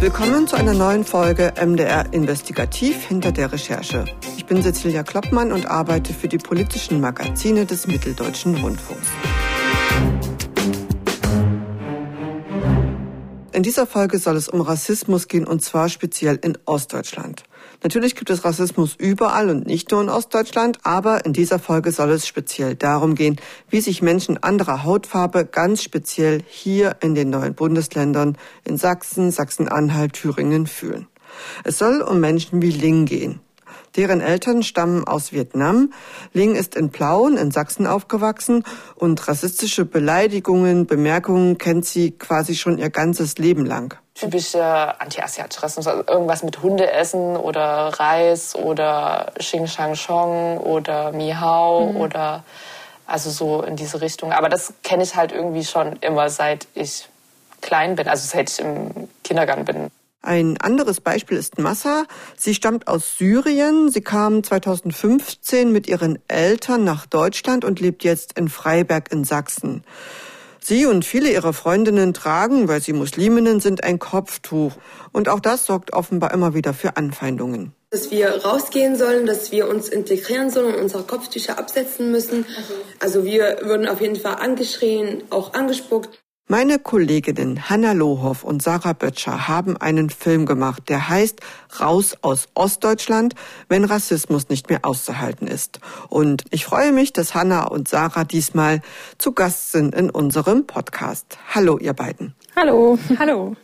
Willkommen zu einer neuen Folge MDR Investigativ hinter der Recherche. Ich bin Cecilia Kloppmann und arbeite für die politischen Magazine des Mitteldeutschen Rundfunks. In dieser Folge soll es um Rassismus gehen und zwar speziell in Ostdeutschland. Natürlich gibt es Rassismus überall und nicht nur in Ostdeutschland, aber in dieser Folge soll es speziell darum gehen, wie sich Menschen anderer Hautfarbe ganz speziell hier in den neuen Bundesländern in Sachsen, Sachsen-Anhalt, Thüringen fühlen. Es soll um Menschen wie Ling gehen. Deren Eltern stammen aus Vietnam. Ling ist in Plauen in Sachsen aufgewachsen und rassistische Beleidigungen, Bemerkungen kennt sie quasi schon ihr ganzes Leben lang. Typische anti-asiatische Rassismus, also irgendwas mit Hunde essen oder Reis oder Xing Shang Chong oder Mihao mhm. oder also so in diese Richtung. Aber das kenne ich halt irgendwie schon immer seit ich klein bin, also seit ich im Kindergarten bin. Ein anderes Beispiel ist Massa. Sie stammt aus Syrien. Sie kam 2015 mit ihren Eltern nach Deutschland und lebt jetzt in Freiberg in Sachsen. Sie und viele ihrer Freundinnen tragen, weil sie Musliminnen sind, ein Kopftuch. Und auch das sorgt offenbar immer wieder für Anfeindungen. Dass wir rausgehen sollen, dass wir uns integrieren sollen und unsere Kopftücher absetzen müssen. Also wir würden auf jeden Fall angeschrien, auch angespuckt. Meine Kolleginnen Hanna Lohoff und Sarah Böttcher haben einen Film gemacht, der heißt Raus aus Ostdeutschland, wenn Rassismus nicht mehr auszuhalten ist. Und ich freue mich, dass Hanna und Sarah diesmal zu Gast sind in unserem Podcast. Hallo, ihr beiden. Hallo. Hallo.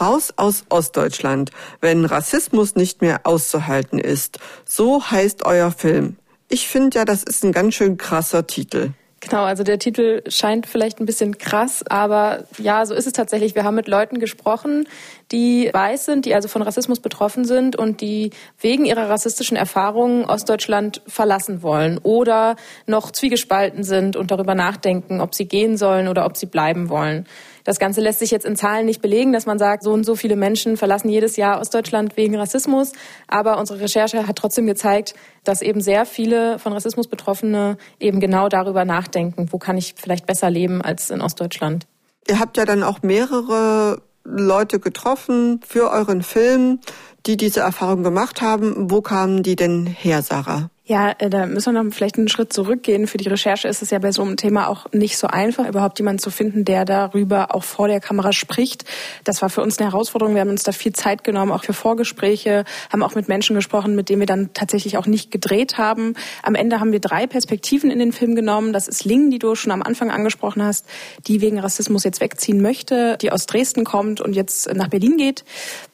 Raus aus Ostdeutschland, wenn Rassismus nicht mehr auszuhalten ist. So heißt euer Film. Ich finde ja, das ist ein ganz schön krasser Titel. Genau, also der Titel scheint vielleicht ein bisschen krass, aber ja, so ist es tatsächlich. Wir haben mit Leuten gesprochen, die weiß sind, die also von Rassismus betroffen sind und die wegen ihrer rassistischen Erfahrungen Ostdeutschland verlassen wollen oder noch zwiegespalten sind und darüber nachdenken, ob sie gehen sollen oder ob sie bleiben wollen. Das Ganze lässt sich jetzt in Zahlen nicht belegen, dass man sagt, so und so viele Menschen verlassen jedes Jahr Ostdeutschland wegen Rassismus. Aber unsere Recherche hat trotzdem gezeigt, dass eben sehr viele von Rassismus Betroffene eben genau darüber nachdenken, wo kann ich vielleicht besser leben als in Ostdeutschland. Ihr habt ja dann auch mehrere Leute getroffen für euren Film, die diese Erfahrung gemacht haben. Wo kamen die denn her, Sarah? Ja, äh, da müssen wir noch vielleicht einen Schritt zurückgehen. Für die Recherche ist es ja bei so einem Thema auch nicht so einfach, überhaupt jemanden zu finden, der darüber auch vor der Kamera spricht. Das war für uns eine Herausforderung. Wir haben uns da viel Zeit genommen, auch für Vorgespräche, haben auch mit Menschen gesprochen, mit denen wir dann tatsächlich auch nicht gedreht haben. Am Ende haben wir drei Perspektiven in den Film genommen. Das ist Ling, die du schon am Anfang angesprochen hast, die wegen Rassismus jetzt wegziehen möchte, die aus Dresden kommt und jetzt nach Berlin geht.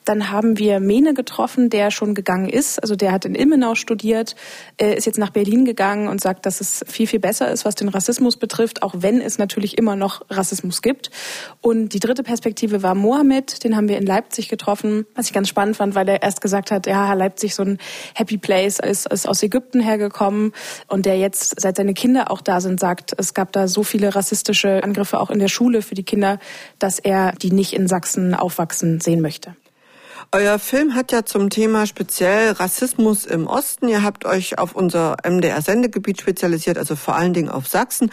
Dann haben wir Mene getroffen, der schon gegangen ist. Also der hat in Ilmenau studiert, ist jetzt nach Berlin gegangen und sagt, dass es viel, viel besser ist, was den Rassismus betrifft, auch wenn es natürlich immer noch Rassismus gibt. Und die dritte Perspektive war Mohammed, den haben wir in Leipzig getroffen, was ich ganz spannend fand, weil er erst gesagt hat, ja, Leipzig so ein Happy Place, ist, ist aus Ägypten hergekommen und der jetzt, seit seine Kinder auch da sind, sagt, es gab da so viele rassistische Angriffe auch in der Schule für die Kinder, dass er die nicht in Sachsen aufwachsen sehen möchte. Euer Film hat ja zum Thema speziell Rassismus im Osten. Ihr habt euch auf unser MDR-Sendegebiet spezialisiert, also vor allen Dingen auf Sachsen.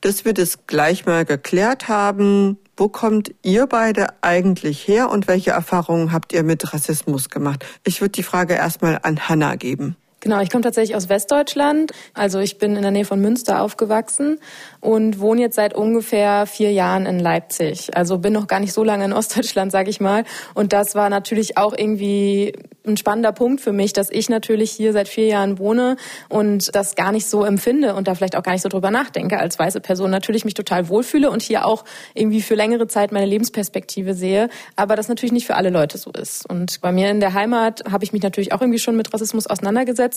Dass wir das gleich mal geklärt haben, wo kommt ihr beide eigentlich her und welche Erfahrungen habt ihr mit Rassismus gemacht? Ich würde die Frage erstmal an Hanna geben. Genau, ich komme tatsächlich aus Westdeutschland. Also ich bin in der Nähe von Münster aufgewachsen und wohne jetzt seit ungefähr vier Jahren in Leipzig. Also bin noch gar nicht so lange in Ostdeutschland, sag ich mal. Und das war natürlich auch irgendwie ein spannender Punkt für mich, dass ich natürlich hier seit vier Jahren wohne und das gar nicht so empfinde und da vielleicht auch gar nicht so drüber nachdenke als weiße Person. Natürlich mich total wohlfühle und hier auch irgendwie für längere Zeit meine Lebensperspektive sehe, aber das natürlich nicht für alle Leute so ist. Und bei mir in der Heimat habe ich mich natürlich auch irgendwie schon mit Rassismus auseinandergesetzt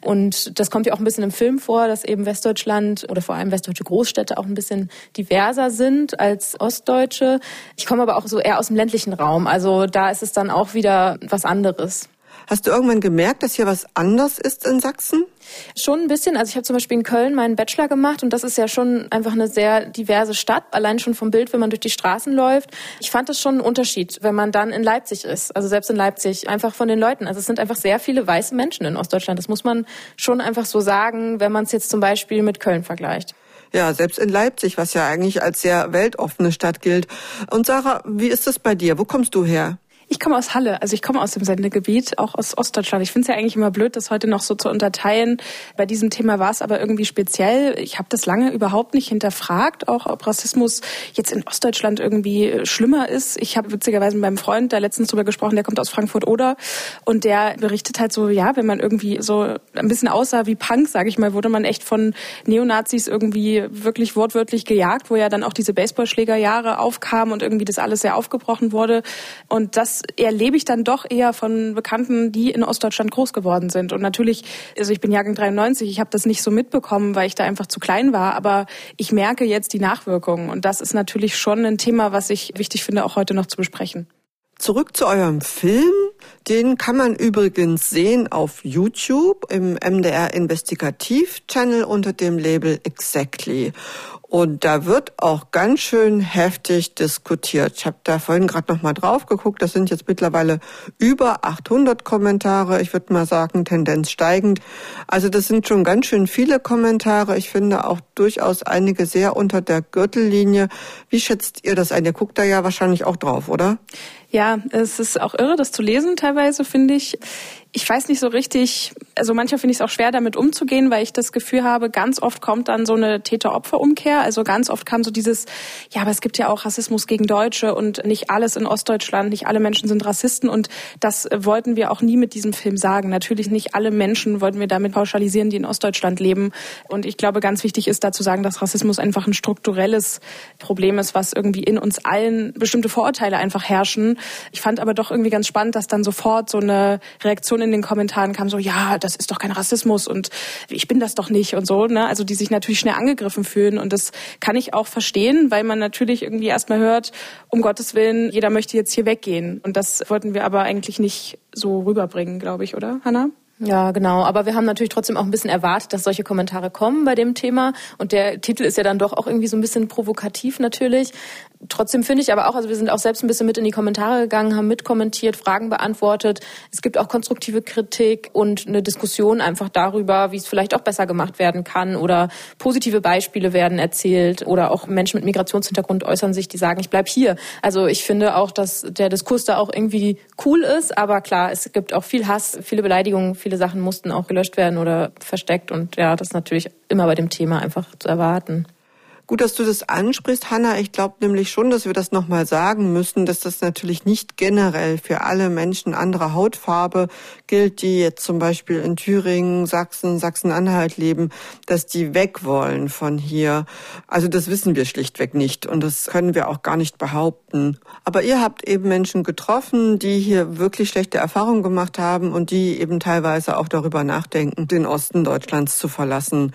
und das kommt ja auch ein bisschen im Film vor, dass eben Westdeutschland oder vor allem westdeutsche Groß Großstädte auch ein bisschen diverser sind als Ostdeutsche. Ich komme aber auch so eher aus dem ländlichen Raum. Also da ist es dann auch wieder was anderes. Hast du irgendwann gemerkt, dass hier was anders ist in Sachsen? Schon ein bisschen. Also ich habe zum Beispiel in Köln meinen Bachelor gemacht und das ist ja schon einfach eine sehr diverse Stadt, allein schon vom Bild, wenn man durch die Straßen läuft. Ich fand das schon einen Unterschied, wenn man dann in Leipzig ist. Also selbst in Leipzig, einfach von den Leuten. Also es sind einfach sehr viele weiße Menschen in Ostdeutschland. Das muss man schon einfach so sagen, wenn man es jetzt zum Beispiel mit Köln vergleicht. Ja, selbst in Leipzig, was ja eigentlich als sehr weltoffene Stadt gilt. Und Sarah, wie ist das bei dir? Wo kommst du her? Ich komme aus Halle, also ich komme aus dem Sendegebiet, auch aus Ostdeutschland. Ich finde es ja eigentlich immer blöd, das heute noch so zu unterteilen. Bei diesem Thema war es aber irgendwie speziell. Ich habe das lange überhaupt nicht hinterfragt, auch ob Rassismus jetzt in Ostdeutschland irgendwie schlimmer ist. Ich habe witzigerweise mit meinem Freund da letztens drüber gesprochen, der kommt aus Frankfurt-Oder und der berichtet halt so, ja, wenn man irgendwie so ein bisschen aussah wie Punk, sage ich mal, wurde man echt von Neonazis irgendwie wirklich wortwörtlich gejagt, wo ja dann auch diese Baseballschlägerjahre aufkamen und irgendwie das alles sehr aufgebrochen wurde. Und das erlebe ich dann doch eher von Bekannten, die in Ostdeutschland groß geworden sind. Und natürlich, also ich bin Jahrgang 93, ich habe das nicht so mitbekommen, weil ich da einfach zu klein war, aber ich merke jetzt die Nachwirkungen. Und das ist natürlich schon ein Thema, was ich wichtig finde, auch heute noch zu besprechen. Zurück zu eurem Film. Den kann man übrigens sehen auf YouTube im MDR Investigativ Channel unter dem Label Exactly. Und da wird auch ganz schön heftig diskutiert. Ich habe da vorhin gerade noch mal drauf geguckt. Das sind jetzt mittlerweile über 800 Kommentare. Ich würde mal sagen, Tendenz steigend. Also das sind schon ganz schön viele Kommentare. Ich finde auch durchaus einige sehr unter der Gürtellinie. Wie schätzt ihr das ein? Ihr guckt da ja wahrscheinlich auch drauf, oder? Ja, es ist auch irre, das zu lesen teilweise, finde ich ich weiß nicht so richtig, also manchmal finde ich es auch schwer, damit umzugehen, weil ich das Gefühl habe, ganz oft kommt dann so eine Täter-Opfer-Umkehr. Also ganz oft kam so dieses, ja, aber es gibt ja auch Rassismus gegen Deutsche und nicht alles in Ostdeutschland, nicht alle Menschen sind Rassisten und das wollten wir auch nie mit diesem Film sagen. Natürlich nicht alle Menschen wollten wir damit pauschalisieren, die in Ostdeutschland leben. Und ich glaube, ganz wichtig ist da zu sagen, dass Rassismus einfach ein strukturelles Problem ist, was irgendwie in uns allen bestimmte Vorurteile einfach herrschen. Ich fand aber doch irgendwie ganz spannend, dass dann sofort so eine Reaktion in den Kommentaren kam so, ja, das ist doch kein Rassismus und ich bin das doch nicht und so, ne? Also die sich natürlich schnell angegriffen fühlen und das kann ich auch verstehen, weil man natürlich irgendwie erstmal hört, um Gottes Willen, jeder möchte jetzt hier weggehen und das wollten wir aber eigentlich nicht so rüberbringen, glaube ich, oder, Hannah? Ja, genau. Aber wir haben natürlich trotzdem auch ein bisschen erwartet, dass solche Kommentare kommen bei dem Thema. Und der Titel ist ja dann doch auch irgendwie so ein bisschen provokativ natürlich. Trotzdem finde ich aber auch, also wir sind auch selbst ein bisschen mit in die Kommentare gegangen, haben mitkommentiert, Fragen beantwortet. Es gibt auch konstruktive Kritik und eine Diskussion einfach darüber, wie es vielleicht auch besser gemacht werden kann oder positive Beispiele werden erzählt oder auch Menschen mit Migrationshintergrund äußern sich, die sagen, ich bleib hier. Also ich finde auch, dass der Diskurs da auch irgendwie cool ist, aber klar, es gibt auch viel Hass, viele Beleidigungen, viele Sachen mussten auch gelöscht werden oder versteckt und ja, das ist natürlich immer bei dem Thema einfach zu erwarten. Gut, dass du das ansprichst, Hanna. Ich glaube nämlich schon, dass wir das nochmal sagen müssen, dass das natürlich nicht generell für alle Menschen anderer Hautfarbe gilt, die jetzt zum Beispiel in Thüringen, Sachsen, Sachsen-Anhalt leben, dass die weg wollen von hier. Also das wissen wir schlichtweg nicht und das können wir auch gar nicht behaupten. Aber ihr habt eben Menschen getroffen, die hier wirklich schlechte Erfahrungen gemacht haben und die eben teilweise auch darüber nachdenken, den Osten Deutschlands zu verlassen.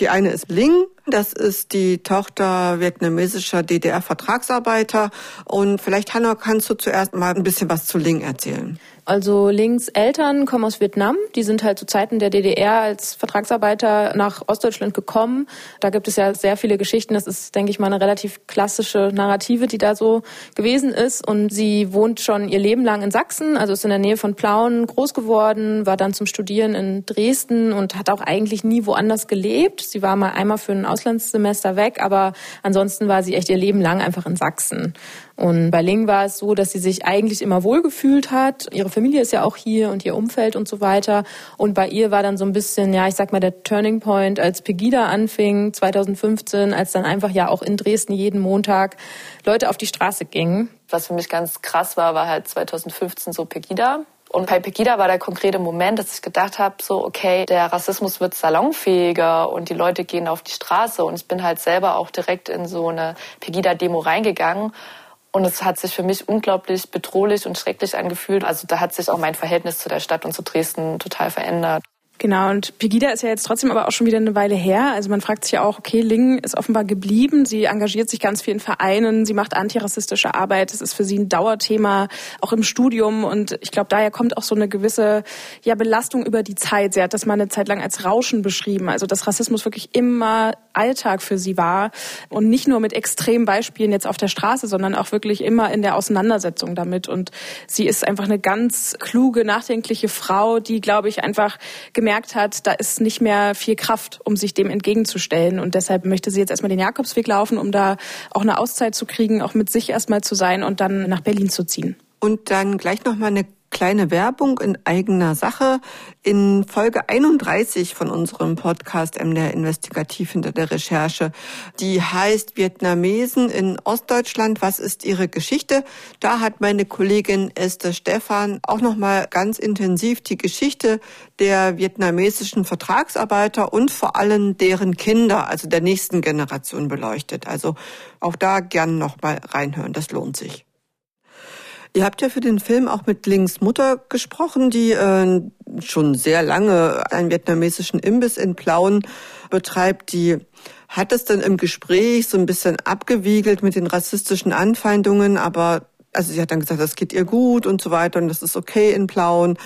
Die eine ist Ling, das ist die Tochter vietnamesischer DDR-Vertragsarbeiter. Und vielleicht, Hanna, kannst du zuerst mal ein bisschen was zu Ling erzählen. Also Lings Eltern kommen aus Vietnam. Die sind halt zu Zeiten der DDR als Vertragsarbeiter nach Ostdeutschland gekommen. Da gibt es ja sehr viele Geschichten. Das ist, denke ich mal, eine relativ klassische Narrative, die da so gewesen ist. Und sie wohnt schon ihr Leben lang in Sachsen, also ist in der Nähe von Plauen groß geworden, war dann zum Studieren in Dresden und hat auch eigentlich nie woanders gelebt. Sie war mal einmal für ein Auslandssemester weg, aber ansonsten war sie echt ihr Leben lang einfach in Sachsen. Und bei Ling war es so, dass sie sich eigentlich immer wohlgefühlt hat. Ihre Familie ist ja auch hier und ihr Umfeld und so weiter. Und bei ihr war dann so ein bisschen, ja, ich sag mal, der Turning Point, als Pegida anfing, 2015, als dann einfach ja auch in Dresden jeden Montag Leute auf die Straße gingen. Was für mich ganz krass war, war halt 2015 so Pegida. Und bei Pegida war der konkrete Moment, dass ich gedacht habe, so, okay, der Rassismus wird salonfähiger und die Leute gehen auf die Straße. Und ich bin halt selber auch direkt in so eine Pegida-Demo reingegangen und es hat sich für mich unglaublich bedrohlich und schrecklich angefühlt. Also da hat sich auch mein Verhältnis zu der Stadt und zu Dresden total verändert. Genau, und Pegida ist ja jetzt trotzdem aber auch schon wieder eine Weile her. Also man fragt sich ja auch, okay, Ling ist offenbar geblieben. Sie engagiert sich ganz viel in Vereinen, sie macht antirassistische Arbeit. Das ist für sie ein Dauerthema, auch im Studium. Und ich glaube, daher kommt auch so eine gewisse ja, Belastung über die Zeit. Sie hat das mal eine Zeit lang als Rauschen beschrieben. Also dass Rassismus wirklich immer Alltag für sie war und nicht nur mit extremen Beispielen jetzt auf der Straße, sondern auch wirklich immer in der Auseinandersetzung damit. Und sie ist einfach eine ganz kluge, nachdenkliche Frau, die, glaube ich, einfach gemerkt hat, da ist nicht mehr viel Kraft, um sich dem entgegenzustellen. Und deshalb möchte sie jetzt erstmal den Jakobsweg laufen, um da auch eine Auszeit zu kriegen, auch mit sich erstmal zu sein und dann nach Berlin zu ziehen. Und dann gleich noch mal eine kleine Werbung in eigener Sache. In Folge 31 von unserem Podcast MDR Investigativ hinter der Recherche, die heißt Vietnamesen in Ostdeutschland, was ist ihre Geschichte? Da hat meine Kollegin Esther Stephan auch noch mal ganz intensiv die Geschichte der vietnamesischen Vertragsarbeiter und vor allem deren Kinder, also der nächsten Generation beleuchtet. Also auch da gern noch mal reinhören, das lohnt sich. Ihr habt ja für den Film auch mit Lings Mutter gesprochen, die äh, schon sehr lange einen vietnamesischen Imbiss in Plauen betreibt. Die hat es dann im Gespräch so ein bisschen abgewiegelt mit den rassistischen Anfeindungen, aber also sie hat dann gesagt, das geht ihr gut und so weiter und das ist okay in Plauen.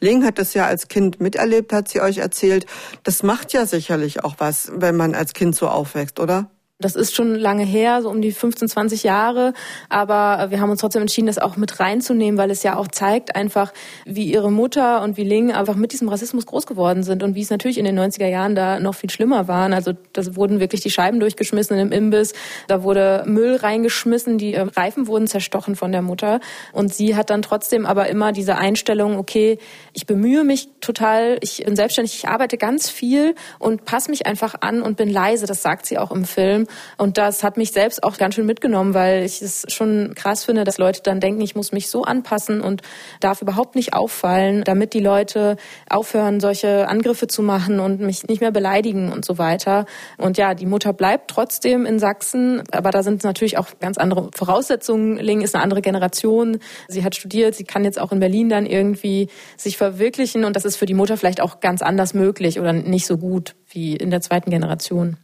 Ling hat das ja als Kind miterlebt, hat sie euch erzählt. Das macht ja sicherlich auch was, wenn man als Kind so aufwächst, oder? Das ist schon lange her, so um die 15, 20 Jahre. Aber wir haben uns trotzdem entschieden, das auch mit reinzunehmen, weil es ja auch zeigt einfach, wie ihre Mutter und wie Ling einfach mit diesem Rassismus groß geworden sind und wie es natürlich in den 90er Jahren da noch viel schlimmer waren. Also da wurden wirklich die Scheiben durchgeschmissen im Imbiss, da wurde Müll reingeschmissen, die äh, Reifen wurden zerstochen von der Mutter. Und sie hat dann trotzdem aber immer diese Einstellung, okay, ich bemühe mich total, ich bin selbstständig, ich arbeite ganz viel und passe mich einfach an und bin leise. Das sagt sie auch im Film. Und das hat mich selbst auch ganz schön mitgenommen, weil ich es schon krass finde, dass Leute dann denken, ich muss mich so anpassen und darf überhaupt nicht auffallen, damit die Leute aufhören, solche Angriffe zu machen und mich nicht mehr beleidigen und so weiter. Und ja, die Mutter bleibt trotzdem in Sachsen, aber da sind natürlich auch ganz andere Voraussetzungen. Ling ist eine andere Generation. Sie hat studiert, sie kann jetzt auch in Berlin dann irgendwie sich verwirklichen und das ist für die Mutter vielleicht auch ganz anders möglich oder nicht so gut wie in der zweiten Generation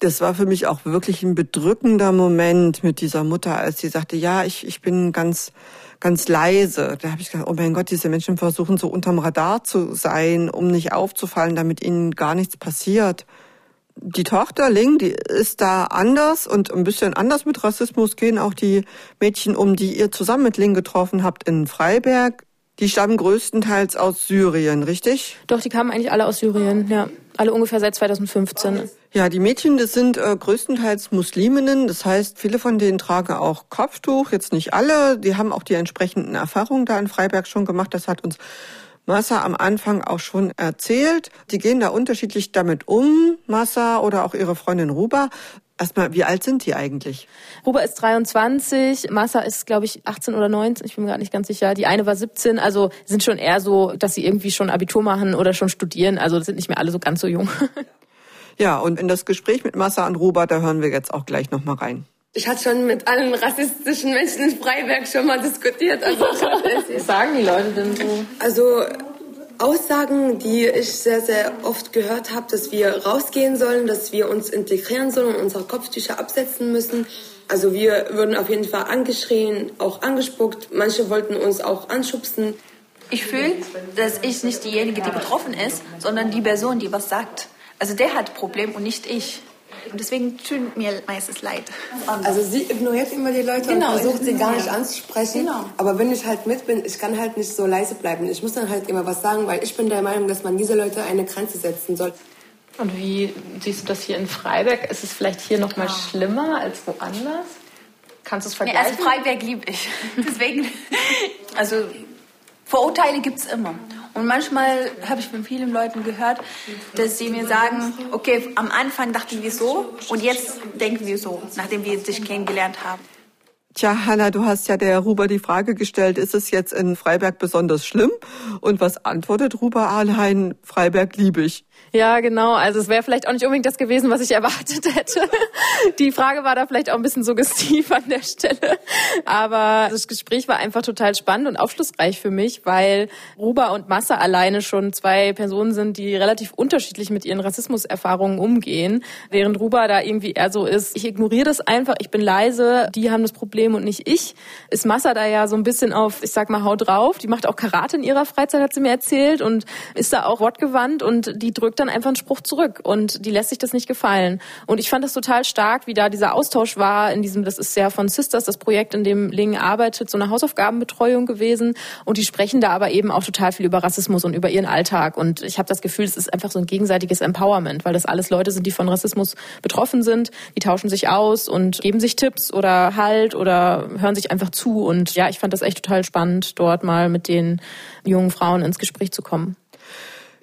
das war für mich auch wirklich ein bedrückender Moment mit dieser Mutter, als sie sagte, ja, ich, ich bin ganz, ganz leise. Da habe ich gedacht, oh mein Gott, diese Menschen versuchen so unterm Radar zu sein, um nicht aufzufallen, damit ihnen gar nichts passiert. Die Tochter Ling, die ist da anders und ein bisschen anders mit Rassismus gehen auch die Mädchen um, die ihr zusammen mit Ling getroffen habt in Freiberg. Die stammen größtenteils aus Syrien, richtig? Doch, die kamen eigentlich alle aus Syrien, ja. Alle ungefähr seit 2015. Ja, die Mädchen, das sind äh, größtenteils Musliminnen. Das heißt, viele von denen tragen auch Kopftuch. Jetzt nicht alle. Die haben auch die entsprechenden Erfahrungen da in Freiberg schon gemacht. Das hat uns Massa am Anfang auch schon erzählt. Die gehen da unterschiedlich damit um, Massa oder auch ihre Freundin Ruba. Erstmal, wie alt sind die eigentlich? Ruba ist 23, Massa ist, glaube ich, 18 oder 19, ich bin mir gerade nicht ganz sicher. Die eine war 17, also sind schon eher so, dass sie irgendwie schon Abitur machen oder schon studieren. Also sind nicht mehr alle so ganz so jung. Ja, und in das Gespräch mit Massa und Ruba, da hören wir jetzt auch gleich nochmal rein. Ich hatte schon mit allen rassistischen Menschen in Freiberg schon mal diskutiert. Also Was sagen die Leute denn so? Also Aussagen, die ich sehr, sehr oft gehört habe, dass wir rausgehen sollen, dass wir uns integrieren sollen und unsere Kopftücher absetzen müssen. Also wir würden auf jeden Fall angeschrien, auch angespuckt. Manche wollten uns auch anschubsen. Ich fühle, dass ich nicht diejenige, die betroffen ist, sondern die Person, die was sagt. Also der hat Problem und nicht ich. Und deswegen tut mir meistens leid. Also sie ignoriert immer die Leute genau, und versucht sie gar nicht anzusprechen. Genau. Aber wenn ich halt mit bin, ich kann halt nicht so leise bleiben. Ich muss dann halt immer was sagen, weil ich bin der Meinung, dass man diese Leute eine Grenze setzen soll. Und wie siehst du das hier in Freiberg? Ist es vielleicht hier noch mal schlimmer als woanders? Kannst du es vergleichen? Nee, also Freiberg liebe ich. Deswegen, also Vorurteile gibt es immer. Und manchmal habe ich von vielen Leuten gehört, dass sie mir sagen, okay, am Anfang dachten wir so und jetzt denken wir so, nachdem wir dich kennengelernt haben. Tja, Hanna, du hast ja der Ruber die Frage gestellt, ist es jetzt in Freiberg besonders schlimm? Und was antwortet Ruber Ahlhein? Freiberg liebe ich. Ja, genau. Also es wäre vielleicht auch nicht unbedingt das gewesen, was ich erwartet hätte. Die Frage war da vielleicht auch ein bisschen suggestiv an der Stelle. Aber das Gespräch war einfach total spannend und aufschlussreich für mich, weil Ruba und Massa alleine schon zwei Personen sind, die relativ unterschiedlich mit ihren Rassismuserfahrungen umgehen. Während Ruba da irgendwie eher so ist, ich ignoriere das einfach, ich bin leise, die haben das Problem, Problem und nicht ich, ist Massa da ja so ein bisschen auf, ich sag mal, haut drauf. Die macht auch Karate in ihrer Freizeit, hat sie mir erzählt und ist da auch wortgewandt und die drückt dann einfach einen Spruch zurück und die lässt sich das nicht gefallen. Und ich fand das total stark, wie da dieser Austausch war in diesem, das ist ja von Sisters, das Projekt, in dem Ling arbeitet, so eine Hausaufgabenbetreuung gewesen und die sprechen da aber eben auch total viel über Rassismus und über ihren Alltag und ich habe das Gefühl, es ist einfach so ein gegenseitiges Empowerment, weil das alles Leute sind, die von Rassismus betroffen sind, die tauschen sich aus und geben sich Tipps oder Halt oder hören sich einfach zu und ja, ich fand das echt total spannend, dort mal mit den jungen Frauen ins Gespräch zu kommen.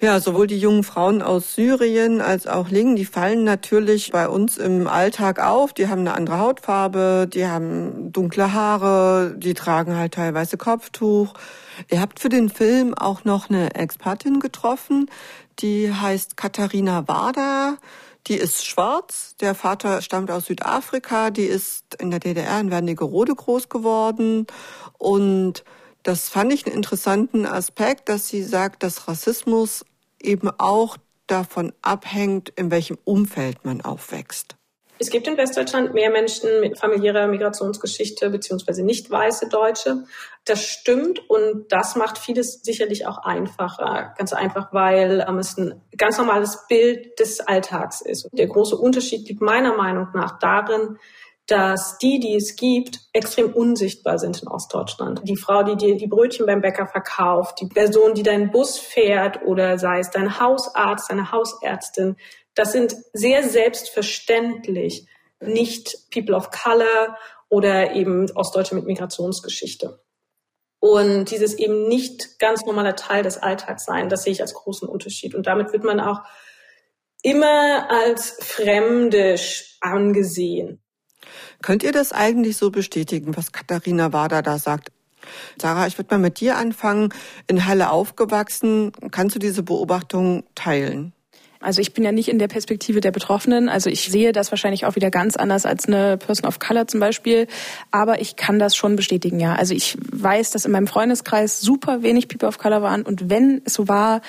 Ja, sowohl die jungen Frauen aus Syrien als auch Lingen, die fallen natürlich bei uns im Alltag auf. Die haben eine andere Hautfarbe, die haben dunkle Haare, die tragen halt teilweise Kopftuch. Ihr habt für den Film auch noch eine Expertin getroffen, die heißt Katharina Wader. Die ist schwarz, der Vater stammt aus Südafrika, die ist in der DDR in Wernigerode groß geworden. Und das fand ich einen interessanten Aspekt, dass sie sagt, dass Rassismus eben auch davon abhängt, in welchem Umfeld man aufwächst. Es gibt in Westdeutschland mehr Menschen mit familiärer Migrationsgeschichte beziehungsweise nicht weiße Deutsche. Das stimmt und das macht vieles sicherlich auch einfacher. Ganz einfach, weil ähm, es ein ganz normales Bild des Alltags ist. Der große Unterschied liegt meiner Meinung nach darin, dass die, die es gibt, extrem unsichtbar sind in Ostdeutschland. Die Frau, die dir die Brötchen beim Bäcker verkauft, die Person, die deinen Bus fährt oder sei es dein Hausarzt, deine Hausärztin, das sind sehr selbstverständlich nicht People of Color oder eben Ostdeutsche mit Migrationsgeschichte. Und dieses eben nicht ganz normaler Teil des Alltags sein, das sehe ich als großen Unterschied. Und damit wird man auch immer als fremdisch angesehen. Könnt ihr das eigentlich so bestätigen, was Katharina Wader da sagt? Sarah, ich würde mal mit dir anfangen. In Halle aufgewachsen. Kannst du diese Beobachtung teilen? Also ich bin ja nicht in der Perspektive der Betroffenen. Also ich sehe das wahrscheinlich auch wieder ganz anders als eine Person of Color zum Beispiel. Aber ich kann das schon bestätigen, ja. Also ich weiß, dass in meinem Freundeskreis super wenig People of Color waren. Und wenn es so war,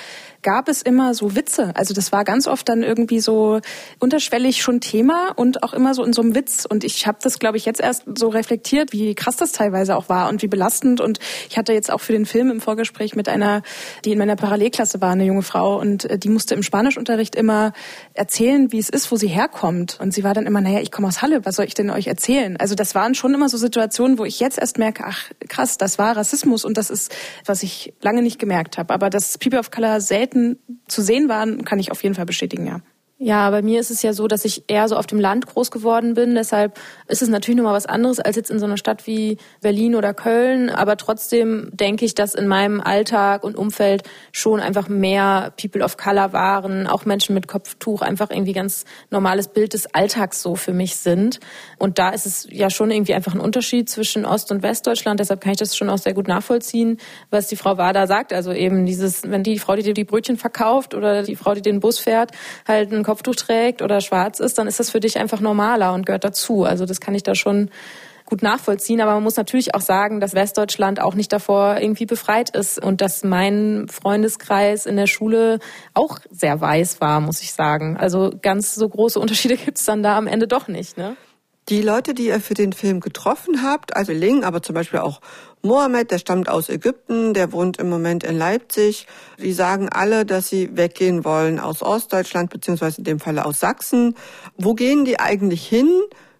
gab es immer so Witze. Also das war ganz oft dann irgendwie so unterschwellig schon Thema und auch immer so in so einem Witz. Und ich habe das, glaube ich, jetzt erst so reflektiert, wie krass das teilweise auch war und wie belastend. Und ich hatte jetzt auch für den Film im Vorgespräch mit einer, die in meiner Parallelklasse war, eine junge Frau, und äh, die musste im Spanischunterricht immer erzählen, wie es ist, wo sie herkommt. Und sie war dann immer, naja, ich komme aus Halle, was soll ich denn euch erzählen? Also das waren schon immer so Situationen, wo ich jetzt erst merke, ach krass, das war Rassismus und das ist, was ich lange nicht gemerkt habe. Aber dass People of Color selten zu sehen waren, kann ich auf jeden Fall bestätigen, ja. Ja, bei mir ist es ja so, dass ich eher so auf dem Land groß geworden bin. Deshalb ist es natürlich nochmal was anderes als jetzt in so einer Stadt wie Berlin oder Köln. Aber trotzdem denke ich, dass in meinem Alltag und Umfeld schon einfach mehr People of Color waren, auch Menschen mit Kopftuch einfach irgendwie ganz normales Bild des Alltags so für mich sind. Und da ist es ja schon irgendwie einfach ein Unterschied zwischen Ost- und Westdeutschland. Deshalb kann ich das schon auch sehr gut nachvollziehen, was die Frau Wada sagt. Also eben dieses, wenn die Frau, die dir die Brötchen verkauft oder die Frau, die den Bus fährt, halt ein Kopftuch trägt oder schwarz ist, dann ist das für dich einfach normaler und gehört dazu. Also das kann ich da schon gut nachvollziehen. Aber man muss natürlich auch sagen, dass Westdeutschland auch nicht davor irgendwie befreit ist und dass mein Freundeskreis in der Schule auch sehr weiß war, muss ich sagen. Also ganz so große Unterschiede gibt's dann da am Ende doch nicht. Ne? Die Leute, die ihr für den Film getroffen habt, also Ling, aber zum Beispiel auch Mohammed, der stammt aus Ägypten, der wohnt im Moment in Leipzig. Die sagen alle, dass sie weggehen wollen aus Ostdeutschland, beziehungsweise in dem Falle aus Sachsen. Wo gehen die eigentlich hin?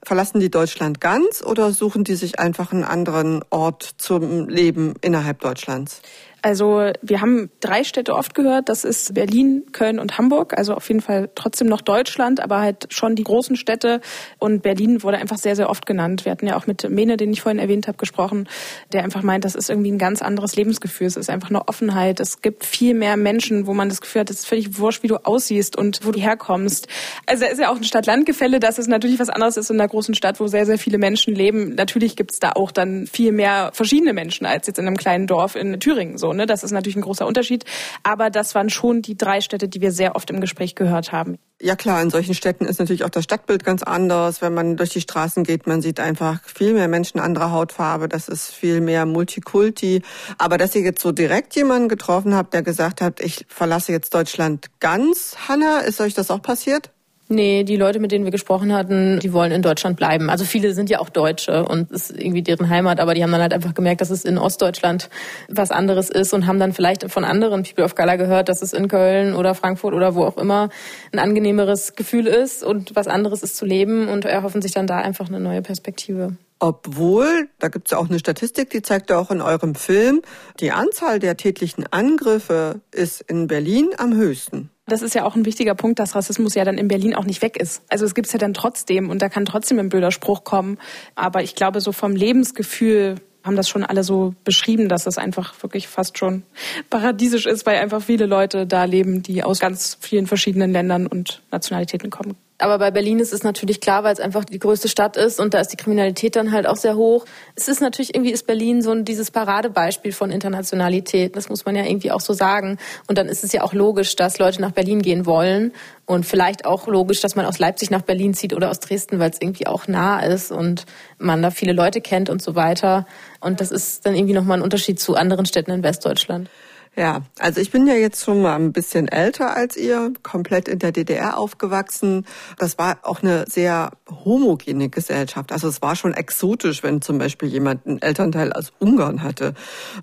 Verlassen die Deutschland ganz oder suchen die sich einfach einen anderen Ort zum Leben innerhalb Deutschlands? Also wir haben drei Städte oft gehört. Das ist Berlin, Köln und Hamburg. Also auf jeden Fall trotzdem noch Deutschland, aber halt schon die großen Städte. Und Berlin wurde einfach sehr, sehr oft genannt. Wir hatten ja auch mit Mene, den ich vorhin erwähnt habe, gesprochen, der einfach meint, das ist irgendwie ein ganz anderes Lebensgefühl. Es ist einfach eine Offenheit. Es gibt viel mehr Menschen, wo man das Gefühl hat, es ist völlig wurscht, wie du aussiehst und wo du herkommst. Also es ist ja auch ein Stadt-Land-Gefälle, dass es natürlich was anderes ist in einer großen Stadt, wo sehr, sehr viele Menschen leben. Natürlich gibt es da auch dann viel mehr verschiedene Menschen als jetzt in einem kleinen Dorf in Thüringen so. Ne? Das ist natürlich ein großer Unterschied. Aber das waren schon die drei Städte, die wir sehr oft im Gespräch gehört haben. Ja klar, in solchen Städten ist natürlich auch das Stadtbild ganz anders. Wenn man durch die Straßen geht, man sieht einfach viel mehr Menschen anderer Hautfarbe. Das ist viel mehr Multikulti. Aber dass ihr jetzt so direkt jemanden getroffen habt, der gesagt hat, ich verlasse jetzt Deutschland ganz, Hanna, ist euch das auch passiert? Nee, die Leute, mit denen wir gesprochen hatten, die wollen in Deutschland bleiben. Also viele sind ja auch Deutsche und ist irgendwie deren Heimat, aber die haben dann halt einfach gemerkt, dass es in Ostdeutschland was anderes ist und haben dann vielleicht von anderen People of Color gehört, dass es in Köln oder Frankfurt oder wo auch immer ein angenehmeres Gefühl ist und was anderes ist zu leben und erhoffen sich dann da einfach eine neue Perspektive. Obwohl, da gibt es auch eine Statistik, die zeigt ja auch in eurem Film, die Anzahl der tätlichen Angriffe ist in Berlin am höchsten. Das ist ja auch ein wichtiger Punkt, dass Rassismus ja dann in Berlin auch nicht weg ist. Also es gibt es ja dann trotzdem und da kann trotzdem ein blöder Spruch kommen. Aber ich glaube, so vom Lebensgefühl haben das schon alle so beschrieben, dass es einfach wirklich fast schon paradiesisch ist, weil einfach viele Leute da leben, die aus ganz vielen verschiedenen Ländern und Nationalitäten kommen. Aber bei Berlin ist es natürlich klar, weil es einfach die größte Stadt ist und da ist die Kriminalität dann halt auch sehr hoch. Es ist natürlich irgendwie ist Berlin so dieses Paradebeispiel von Internationalität. Das muss man ja irgendwie auch so sagen. Und dann ist es ja auch logisch, dass Leute nach Berlin gehen wollen und vielleicht auch logisch, dass man aus Leipzig nach Berlin zieht oder aus Dresden, weil es irgendwie auch nah ist und man da viele Leute kennt und so weiter. Und das ist dann irgendwie nochmal ein Unterschied zu anderen Städten in Westdeutschland. Ja, also ich bin ja jetzt schon mal ein bisschen älter als ihr, komplett in der DDR aufgewachsen. Das war auch eine sehr homogene Gesellschaft. Also es war schon exotisch, wenn zum Beispiel jemand einen Elternteil aus Ungarn hatte.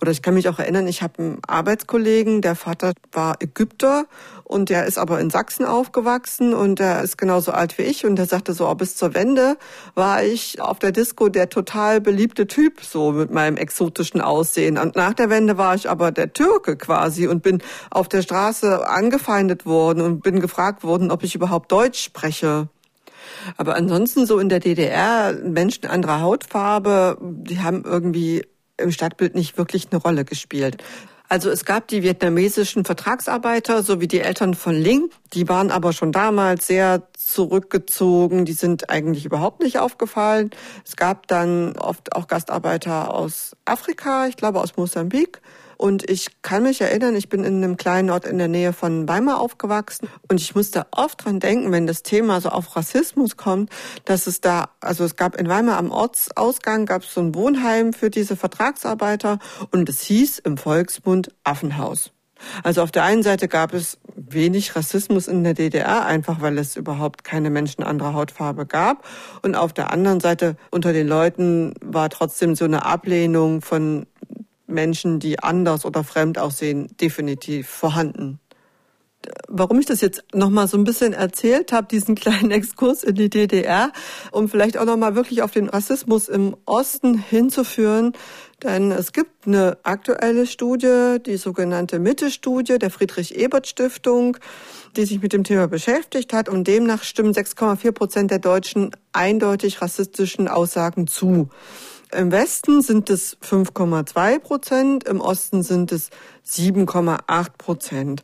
Oder ich kann mich auch erinnern, ich habe einen Arbeitskollegen, der Vater war Ägypter und der ist aber in Sachsen aufgewachsen und der ist genauso alt wie ich und der sagte so, oh, bis zur Wende war ich auf der Disco der total beliebte Typ, so mit meinem exotischen Aussehen. Und nach der Wende war ich aber der Türke quasi und bin auf der Straße angefeindet worden und bin gefragt worden, ob ich überhaupt Deutsch spreche. Aber ansonsten so in der DDR, Menschen anderer Hautfarbe, die haben irgendwie im Stadtbild nicht wirklich eine Rolle gespielt. Also es gab die vietnamesischen Vertragsarbeiter sowie die Eltern von Ling. Die waren aber schon damals sehr zurückgezogen. Die sind eigentlich überhaupt nicht aufgefallen. Es gab dann oft auch Gastarbeiter aus Afrika, ich glaube aus Mosambik. Und ich kann mich erinnern, ich bin in einem kleinen Ort in der Nähe von Weimar aufgewachsen und ich musste oft dran denken, wenn das Thema so auf Rassismus kommt, dass es da, also es gab in Weimar am Ortsausgang gab es so ein Wohnheim für diese Vertragsarbeiter und es hieß im Volksmund Affenhaus. Also auf der einen Seite gab es wenig Rassismus in der DDR, einfach weil es überhaupt keine Menschen anderer Hautfarbe gab. Und auf der anderen Seite unter den Leuten war trotzdem so eine Ablehnung von Menschen, die anders oder fremd aussehen, definitiv vorhanden. Warum ich das jetzt noch mal so ein bisschen erzählt habe, diesen kleinen Exkurs in die DDR, um vielleicht auch noch mal wirklich auf den Rassismus im Osten hinzuführen, denn es gibt eine aktuelle Studie, die sogenannte Mitte-Studie der Friedrich-Ebert-Stiftung, die sich mit dem Thema beschäftigt hat und demnach stimmen 6,4 Prozent der Deutschen eindeutig rassistischen Aussagen zu. Im Westen sind es 5,2 Prozent, im Osten sind es 7,8 Prozent.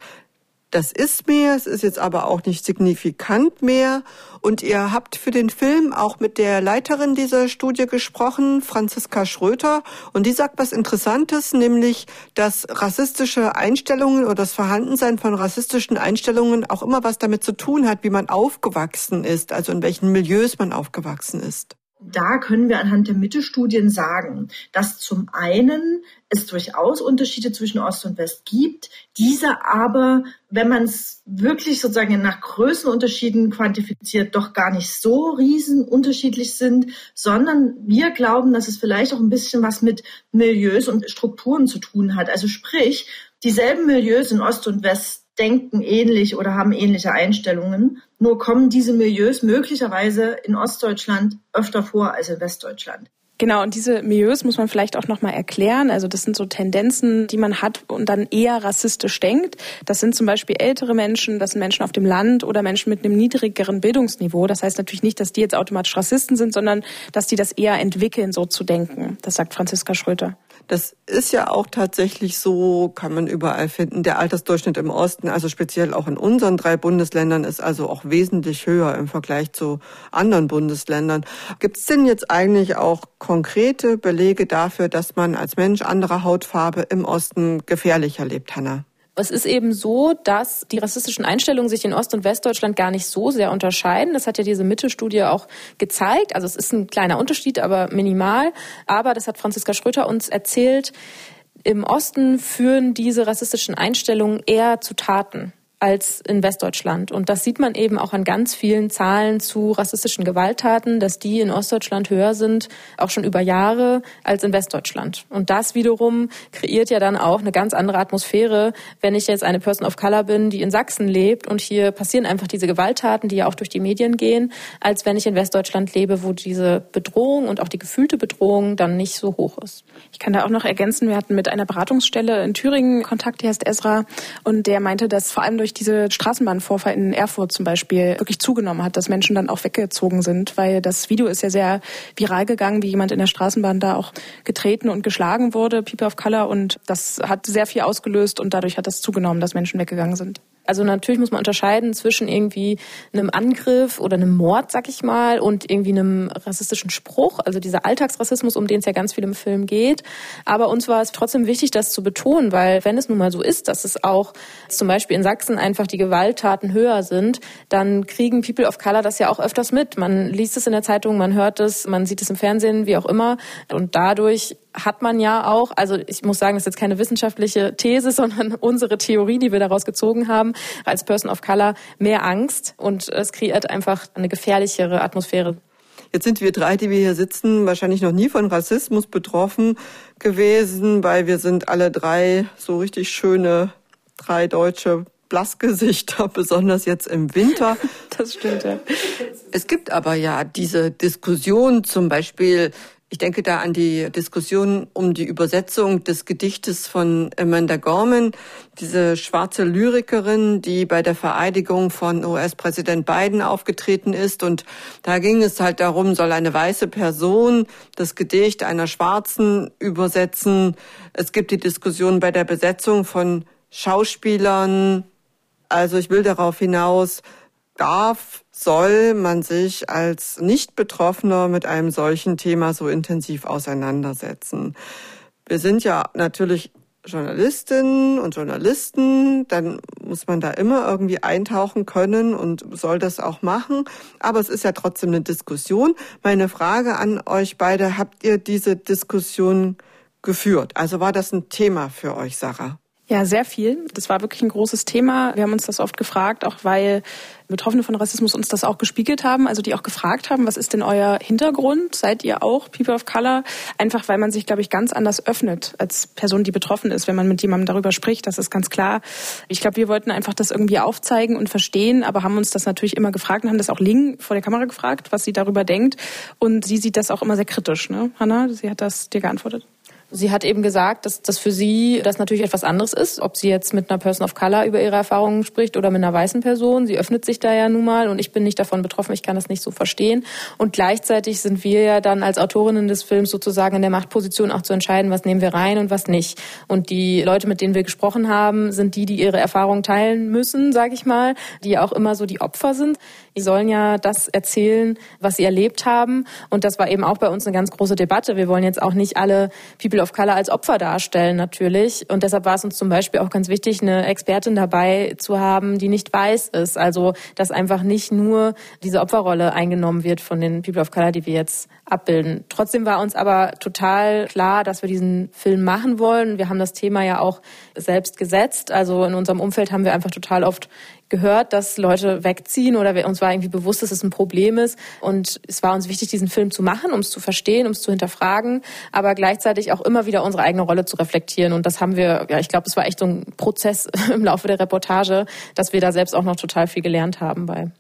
Das ist mehr, es ist jetzt aber auch nicht signifikant mehr. Und ihr habt für den Film auch mit der Leiterin dieser Studie gesprochen, Franziska Schröter. Und die sagt was Interessantes, nämlich, dass rassistische Einstellungen oder das Vorhandensein von rassistischen Einstellungen auch immer was damit zu tun hat, wie man aufgewachsen ist, also in welchen Milieus man aufgewachsen ist. Da können wir anhand der Mittelstudien sagen, dass zum einen es durchaus Unterschiede zwischen Ost und West gibt, diese aber, wenn man es wirklich sozusagen nach Größenunterschieden quantifiziert, doch gar nicht so riesen unterschiedlich sind, sondern wir glauben, dass es vielleicht auch ein bisschen was mit Milieus und Strukturen zu tun hat. Also sprich, dieselben Milieus in Ost und West denken ähnlich oder haben ähnliche Einstellungen. Nur kommen diese Milieus möglicherweise in Ostdeutschland öfter vor als in Westdeutschland. Genau, und diese Milieus muss man vielleicht auch nochmal erklären. Also das sind so Tendenzen, die man hat und dann eher rassistisch denkt. Das sind zum Beispiel ältere Menschen, das sind Menschen auf dem Land oder Menschen mit einem niedrigeren Bildungsniveau. Das heißt natürlich nicht, dass die jetzt automatisch Rassisten sind, sondern dass die das eher entwickeln, so zu denken. Das sagt Franziska Schröter. Das ist ja auch tatsächlich so, kann man überall finden. Der Altersdurchschnitt im Osten, also speziell auch in unseren drei Bundesländern, ist also auch wesentlich höher im Vergleich zu anderen Bundesländern. Gibt es denn jetzt eigentlich auch konkrete Belege dafür, dass man als Mensch anderer Hautfarbe im Osten gefährlicher lebt, Hannah? Es ist eben so, dass die rassistischen Einstellungen sich in Ost- und Westdeutschland gar nicht so sehr unterscheiden. Das hat ja diese Mittelstudie auch gezeigt. Also es ist ein kleiner Unterschied, aber minimal. Aber das hat Franziska Schröter uns erzählt. Im Osten führen diese rassistischen Einstellungen eher zu Taten. Als in Westdeutschland. Und das sieht man eben auch an ganz vielen Zahlen zu rassistischen Gewalttaten, dass die in Ostdeutschland höher sind, auch schon über Jahre, als in Westdeutschland. Und das wiederum kreiert ja dann auch eine ganz andere Atmosphäre, wenn ich jetzt eine Person of Color bin, die in Sachsen lebt und hier passieren einfach diese Gewalttaten, die ja auch durch die Medien gehen, als wenn ich in Westdeutschland lebe, wo diese Bedrohung und auch die gefühlte Bedrohung dann nicht so hoch ist. Ich kann da auch noch ergänzen, wir hatten mit einer Beratungsstelle in Thüringen Kontakt, die heißt Esra, und der meinte, dass vor allem durch diese Straßenbahnvorfall in Erfurt zum Beispiel wirklich zugenommen hat, dass Menschen dann auch weggezogen sind, weil das Video ist ja sehr viral gegangen, wie jemand in der Straßenbahn da auch getreten und geschlagen wurde, People of Color, und das hat sehr viel ausgelöst und dadurch hat das zugenommen, dass Menschen weggegangen sind. Also natürlich muss man unterscheiden zwischen irgendwie einem Angriff oder einem Mord, sag ich mal, und irgendwie einem rassistischen Spruch, also dieser Alltagsrassismus, um den es ja ganz viel im Film geht. Aber uns war es trotzdem wichtig, das zu betonen, weil wenn es nun mal so ist, dass es auch zum Beispiel in Sachsen einfach die Gewalttaten höher sind, dann kriegen People of Color das ja auch öfters mit. Man liest es in der Zeitung, man hört es, man sieht es im Fernsehen, wie auch immer. Und dadurch hat man ja auch, also ich muss sagen, das ist jetzt keine wissenschaftliche These, sondern unsere Theorie, die wir daraus gezogen haben, als Person of Color mehr Angst und es kreiert einfach eine gefährlichere Atmosphäre. Jetzt sind wir drei, die wir hier sitzen, wahrscheinlich noch nie von Rassismus betroffen gewesen, weil wir sind alle drei so richtig schöne, drei deutsche Blassgesichter, besonders jetzt im Winter. Das stimmt, ja. Es gibt aber ja diese Diskussion zum Beispiel, ich denke da an die Diskussion um die Übersetzung des Gedichtes von Amanda Gorman, diese schwarze Lyrikerin, die bei der Vereidigung von US-Präsident Biden aufgetreten ist. Und da ging es halt darum, soll eine weiße Person das Gedicht einer Schwarzen übersetzen. Es gibt die Diskussion bei der Besetzung von Schauspielern. Also ich will darauf hinaus, darf, soll man sich als Nicht-Betroffener mit einem solchen Thema so intensiv auseinandersetzen. Wir sind ja natürlich Journalistinnen und Journalisten, dann muss man da immer irgendwie eintauchen können und soll das auch machen. Aber es ist ja trotzdem eine Diskussion. Meine Frage an euch beide, habt ihr diese Diskussion geführt? Also war das ein Thema für euch, Sarah? Ja, sehr viel. Das war wirklich ein großes Thema. Wir haben uns das oft gefragt, auch weil Betroffene von Rassismus uns das auch gespiegelt haben, also die auch gefragt haben, was ist denn euer Hintergrund? Seid ihr auch People of Color? Einfach weil man sich, glaube ich, ganz anders öffnet als Person, die betroffen ist, wenn man mit jemandem darüber spricht. Das ist ganz klar. Ich glaube, wir wollten einfach das irgendwie aufzeigen und verstehen, aber haben uns das natürlich immer gefragt und haben das auch Ling vor der Kamera gefragt, was sie darüber denkt. Und sie sieht das auch immer sehr kritisch, ne? Hanna, sie hat das dir geantwortet. Sie hat eben gesagt, dass das für sie das natürlich etwas anderes ist, ob sie jetzt mit einer Person of Color über ihre Erfahrungen spricht oder mit einer weißen Person. Sie öffnet sich da ja nun mal und ich bin nicht davon betroffen, ich kann das nicht so verstehen. Und gleichzeitig sind wir ja dann als Autorinnen des Films sozusagen in der Machtposition auch zu entscheiden, was nehmen wir rein und was nicht. Und die Leute, mit denen wir gesprochen haben, sind die, die ihre Erfahrungen teilen müssen, sage ich mal, die auch immer so die Opfer sind. Die sollen ja das erzählen, was sie erlebt haben. Und das war eben auch bei uns eine ganz große Debatte. Wir wollen jetzt auch nicht alle People of Color als Opfer darstellen, natürlich. Und deshalb war es uns zum Beispiel auch ganz wichtig, eine Expertin dabei zu haben, die nicht weiß ist. Also, dass einfach nicht nur diese Opferrolle eingenommen wird von den People of Color, die wir jetzt abbilden. Trotzdem war uns aber total klar, dass wir diesen Film machen wollen. Wir haben das Thema ja auch selbst gesetzt. Also in unserem Umfeld haben wir einfach total oft gehört, dass Leute wegziehen oder uns war irgendwie bewusst, dass es ein Problem ist. Und es war uns wichtig, diesen Film zu machen, um es zu verstehen, um es zu hinterfragen, aber gleichzeitig auch immer wieder unsere eigene Rolle zu reflektieren. Und das haben wir, ja, ich glaube, es war echt so ein Prozess im Laufe der Reportage, dass wir da selbst auch noch total viel gelernt haben bei.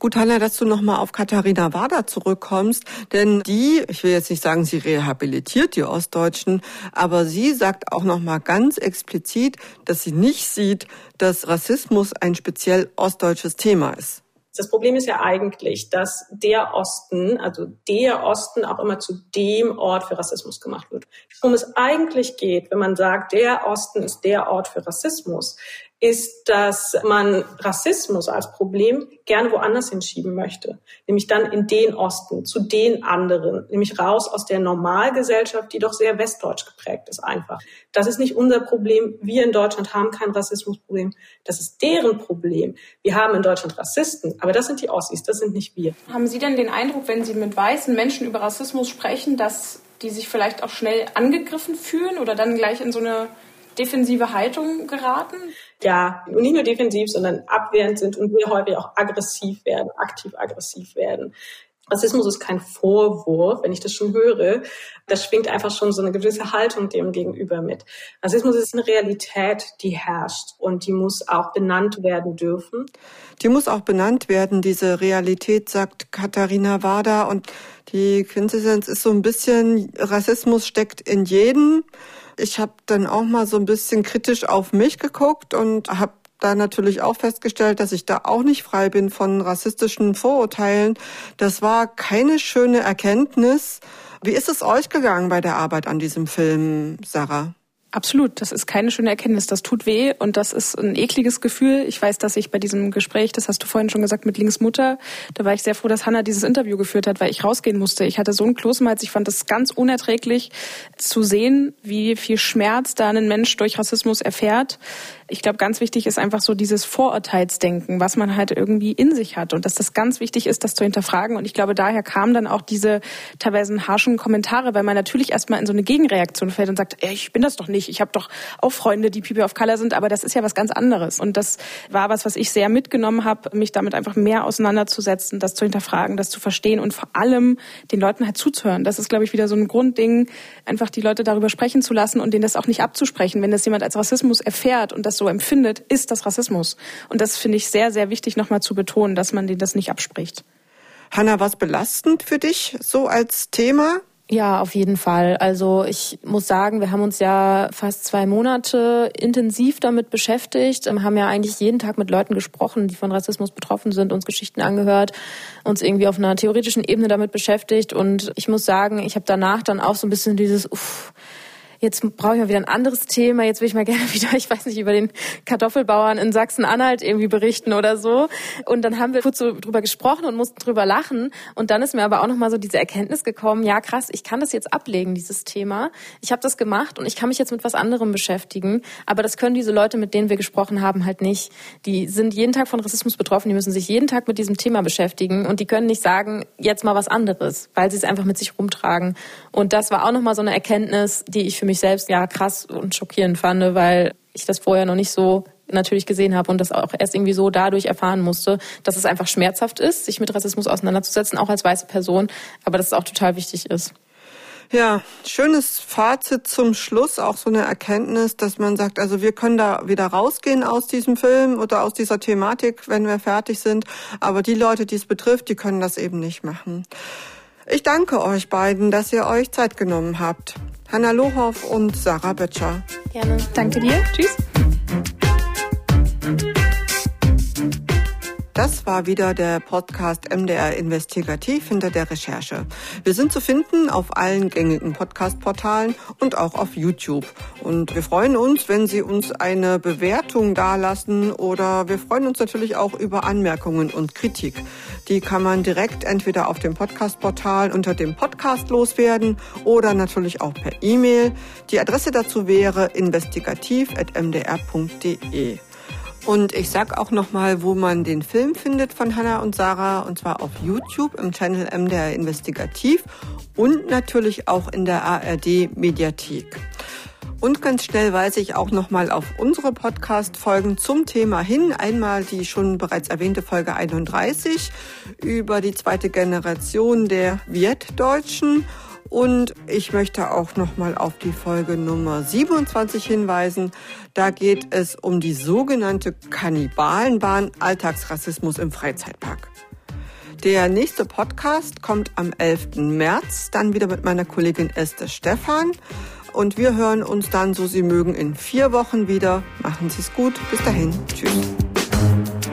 Gut, Hanna, dass du nochmal auf Katharina Wader zurückkommst, denn die, ich will jetzt nicht sagen, sie rehabilitiert die Ostdeutschen, aber sie sagt auch nochmal ganz explizit, dass sie nicht sieht, dass Rassismus ein speziell ostdeutsches Thema ist. Das Problem ist ja eigentlich, dass der Osten, also der Osten auch immer zu dem Ort für Rassismus gemacht wird. Worum es eigentlich geht, wenn man sagt, der Osten ist der Ort für Rassismus, ist, dass man Rassismus als Problem gerne woanders hinschieben möchte, nämlich dann in den Osten, zu den anderen, nämlich raus aus der Normalgesellschaft, die doch sehr westdeutsch geprägt ist einfach. Das ist nicht unser Problem. Wir in Deutschland haben kein Rassismusproblem. Das ist deren Problem. Wir haben in Deutschland Rassisten, aber das sind die Ossis, das sind nicht wir. Haben Sie denn den Eindruck, wenn Sie mit weißen Menschen über Rassismus sprechen, dass die sich vielleicht auch schnell angegriffen fühlen oder dann gleich in so eine defensive Haltung geraten? Ja, nicht nur defensiv, sondern abwehrend sind und sehr häufig auch aggressiv werden, aktiv aggressiv werden. Rassismus ist kein Vorwurf, wenn ich das schon höre. Das schwingt einfach schon so eine gewisse Haltung dem gegenüber mit. Rassismus ist eine Realität, die herrscht und die muss auch benannt werden dürfen. Die muss auch benannt werden, diese Realität, sagt Katharina Wader. Und die Quintessenz ist so ein bisschen, Rassismus steckt in jedem. Ich habe dann auch mal so ein bisschen kritisch auf mich geguckt und habe da natürlich auch festgestellt, dass ich da auch nicht frei bin von rassistischen Vorurteilen. Das war keine schöne Erkenntnis. Wie ist es euch gegangen bei der Arbeit an diesem Film, Sarah? Absolut, das ist keine schöne Erkenntnis. Das tut weh und das ist ein ekliges Gefühl. Ich weiß, dass ich bei diesem Gespräch, das hast du vorhin schon gesagt, mit Links Mutter, da war ich sehr froh, dass Hannah dieses Interview geführt hat, weil ich rausgehen musste. Ich hatte so einen Kloßmalz, ich fand es ganz unerträglich zu sehen, wie viel Schmerz da ein Mensch durch Rassismus erfährt ich glaube, ganz wichtig ist einfach so dieses Vorurteilsdenken, was man halt irgendwie in sich hat und dass das ganz wichtig ist, das zu hinterfragen. Und ich glaube, daher kamen dann auch diese teilweise harschen Kommentare, weil man natürlich erstmal in so eine Gegenreaktion fällt und sagt, ey, ich bin das doch nicht. Ich habe doch auch Freunde, die People of Color sind, aber das ist ja was ganz anderes. Und das war was, was ich sehr mitgenommen habe, mich damit einfach mehr auseinanderzusetzen, das zu hinterfragen, das zu verstehen und vor allem den Leuten halt zuzuhören. Das ist, glaube ich, wieder so ein Grundding, einfach die Leute darüber sprechen zu lassen und denen das auch nicht abzusprechen. Wenn das jemand als Rassismus erfährt und das so empfindet, ist das Rassismus. Und das finde ich sehr, sehr wichtig nochmal zu betonen, dass man denen das nicht abspricht. Hanna, was belastend für dich so als Thema? Ja, auf jeden Fall. Also ich muss sagen, wir haben uns ja fast zwei Monate intensiv damit beschäftigt, ähm, haben ja eigentlich jeden Tag mit Leuten gesprochen, die von Rassismus betroffen sind, uns Geschichten angehört, uns irgendwie auf einer theoretischen Ebene damit beschäftigt. Und ich muss sagen, ich habe danach dann auch so ein bisschen dieses, uff, jetzt brauche ich mal wieder ein anderes Thema, jetzt will ich mal gerne wieder, ich weiß nicht, über den Kartoffelbauern in Sachsen-Anhalt irgendwie berichten oder so. Und dann haben wir kurz so drüber gesprochen und mussten drüber lachen. Und dann ist mir aber auch nochmal so diese Erkenntnis gekommen, ja krass, ich kann das jetzt ablegen, dieses Thema. Ich habe das gemacht und ich kann mich jetzt mit was anderem beschäftigen. Aber das können diese Leute, mit denen wir gesprochen haben, halt nicht. Die sind jeden Tag von Rassismus betroffen, die müssen sich jeden Tag mit diesem Thema beschäftigen und die können nicht sagen, jetzt mal was anderes, weil sie es einfach mit sich rumtragen. Und das war auch nochmal so eine Erkenntnis, die ich für mich selbst ja krass und schockierend fand, weil ich das vorher noch nicht so natürlich gesehen habe und das auch erst irgendwie so dadurch erfahren musste, dass es einfach schmerzhaft ist, sich mit Rassismus auseinanderzusetzen, auch als weiße Person, aber dass es auch total wichtig ist. Ja, schönes Fazit zum Schluss, auch so eine Erkenntnis, dass man sagt, also wir können da wieder rausgehen aus diesem Film oder aus dieser Thematik, wenn wir fertig sind, aber die Leute, die es betrifft, die können das eben nicht machen. Ich danke euch beiden, dass ihr euch Zeit genommen habt. Hanna Lohoff und Sarah Böttcher. Gerne. Danke dir. Tschüss. Das war wieder der Podcast MDR Investigativ hinter der Recherche. Wir sind zu finden auf allen gängigen Podcast-Portalen und auch auf YouTube. Und wir freuen uns, wenn Sie uns eine Bewertung dalassen oder wir freuen uns natürlich auch über Anmerkungen und Kritik. Die kann man direkt entweder auf dem Podcast-Portal unter dem Podcast loswerden oder natürlich auch per E-Mail. Die Adresse dazu wäre investigativ.mdr.de. Und ich sag auch nochmal, wo man den Film findet von Hannah und Sarah, und zwar auf YouTube im Channel MDR Investigativ und natürlich auch in der ARD Mediathek. Und ganz schnell weise ich auch nochmal auf unsere Podcast-Folgen zum Thema hin. Einmal die schon bereits erwähnte Folge 31 über die zweite Generation der Vietdeutschen und ich möchte auch nochmal auf die Folge Nummer 27 hinweisen. Da geht es um die sogenannte Kannibalenbahn Alltagsrassismus im Freizeitpark. Der nächste Podcast kommt am 11. März, dann wieder mit meiner Kollegin Esther Stephan. Und wir hören uns dann, so Sie mögen, in vier Wochen wieder. Machen Sie es gut. Bis dahin. Tschüss.